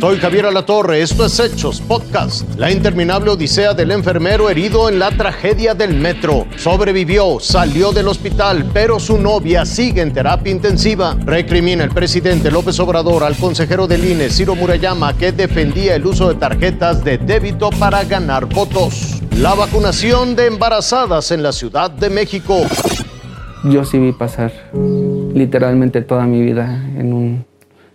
Soy Javier Alatorre, esto es Hechos Podcast. La interminable odisea del enfermero herido en la tragedia del metro. Sobrevivió, salió del hospital, pero su novia sigue en terapia intensiva. Recrimina el presidente López Obrador al consejero del INE, Ciro Murayama, que defendía el uso de tarjetas de débito para ganar votos. La vacunación de embarazadas en la Ciudad de México. Yo sí vi pasar literalmente toda mi vida en un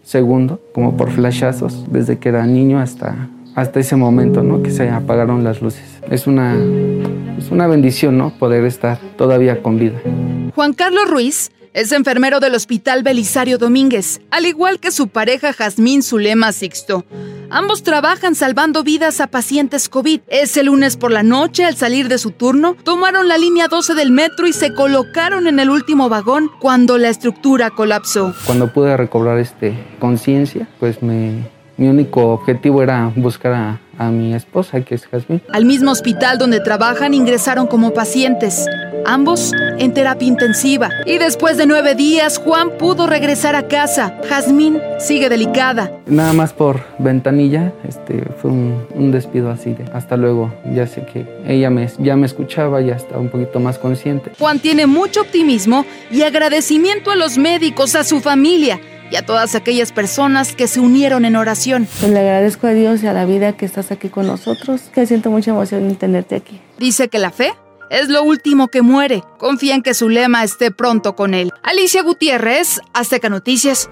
segundo, como por flashazos, desde que era niño hasta, hasta ese momento, ¿no? Que se apagaron las luces. Es una, es una bendición, ¿no? Poder estar todavía con vida. Juan Carlos Ruiz es enfermero del Hospital Belisario Domínguez, al igual que su pareja Jazmín Zulema Sixto. Ambos trabajan salvando vidas a pacientes COVID. Ese lunes por la noche, al salir de su turno, tomaron la línea 12 del metro y se colocaron en el último vagón cuando la estructura colapsó. Cuando pude recobrar este, conciencia, pues me, mi único objetivo era buscar a, a mi esposa, que es Jazmín. Al mismo hospital donde trabajan ingresaron como pacientes, ambos en terapia intensiva. Y después de nueve días, Juan pudo regresar a casa. Jazmín sigue delicada. Nada más por ventanilla, este, fue un, un despido así de hasta luego. Ya sé que ella me, ya me escuchaba, ya estaba un poquito más consciente. Juan tiene mucho optimismo y agradecimiento a los médicos, a su familia y a todas aquellas personas que se unieron en oración. Pues le agradezco a Dios y a la vida que estás aquí con nosotros, que siento mucha emoción en tenerte aquí. Dice que la fe es lo último que muere. Confía en que su lema esté pronto con él. Alicia Gutiérrez, Azteca Noticias.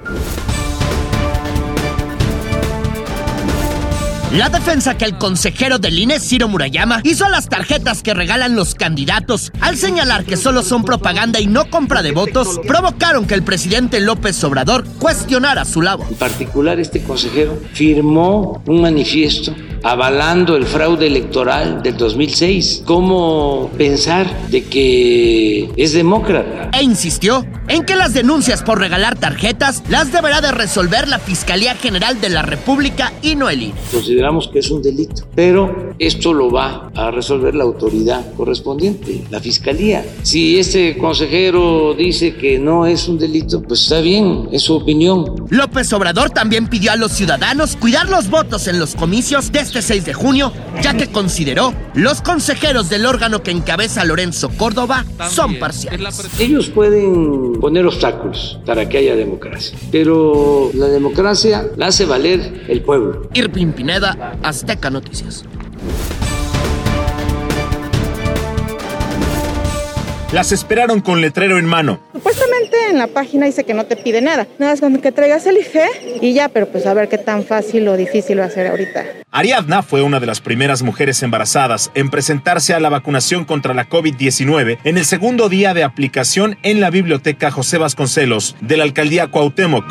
La defensa que el consejero del INE, Ciro Murayama, hizo a las tarjetas que regalan los candidatos, al señalar que solo son propaganda y no compra de votos, provocaron que el presidente López Obrador cuestionara su labor. En particular, este consejero firmó un manifiesto avalando el fraude electoral del 2006. ¿Cómo pensar de que es demócrata? E insistió en que las denuncias por regalar tarjetas las deberá de resolver la Fiscalía General de la República y no el INE. Consideramos que es un delito, pero esto lo va a resolver la autoridad correspondiente, la Fiscalía. Si este consejero dice que no es un delito, pues está bien, es su opinión. López Obrador también pidió a los ciudadanos cuidar los votos en los comicios de este 6 de junio, ya que consideró los consejeros del órgano que encabeza Lorenzo Córdoba son parciales. Ellos pueden poner obstáculos para que haya democracia, pero la democracia la hace valer el pueblo. Irving Pineda, Azteca Noticias. Las esperaron con letrero en mano. Supuestamente en la página dice que no te pide nada. Nada más con que traigas el IFE y ya, pero pues a ver qué tan fácil o difícil va a ser ahorita. Ariadna fue una de las primeras mujeres embarazadas en presentarse a la vacunación contra la COVID-19 en el segundo día de aplicación en la biblioteca José Vasconcelos de la alcaldía Cuauhtémoc.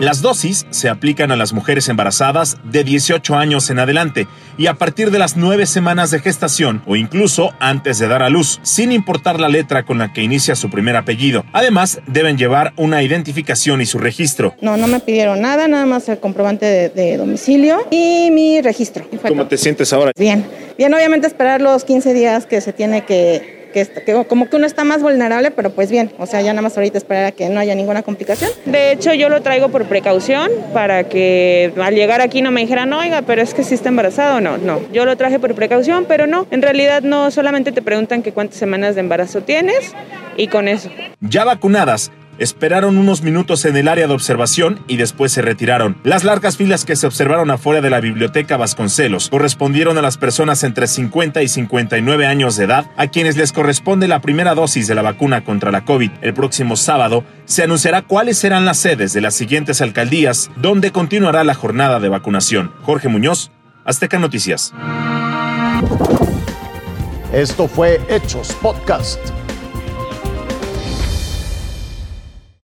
Las dosis se aplican a las mujeres embarazadas de 18 años en adelante y a partir de las nueve semanas de gestación o incluso antes de dar a luz, sin importar la letra con la que inicia su primer apellido. Además, deben llevar una identificación y su registro. No, no me pidieron nada, nada más el comprobante de, de domicilio y mi registro. Y ¿Cómo todo. te sientes ahora? Bien, bien, obviamente esperar los 15 días que se tiene que, que, est- que como que uno está más vulnerable, pero pues bien, o sea, ya nada más ahorita esperar a que no haya ninguna complicación. De hecho, yo lo traigo por precaución para que al llegar aquí no me dijeran, oiga, pero es que si está embarazado. No, no. Yo lo traje por precaución, pero no. En realidad no solamente te preguntan que cuántas semanas de embarazo tienes y con eso. Ya vacunadas, esperaron unos minutos en el área de observación y después se retiraron. Las largas filas que se observaron afuera de la biblioteca Vasconcelos correspondieron a las personas entre 50 y 59 años de edad a quienes les corresponde la primera dosis de la vacuna contra la COVID. El próximo sábado se anunciará cuáles serán las sedes de las siguientes alcaldías donde continuará la jornada de vacunación. Jorge Muñoz, Azteca Noticias. Esto fue Hechos Podcast.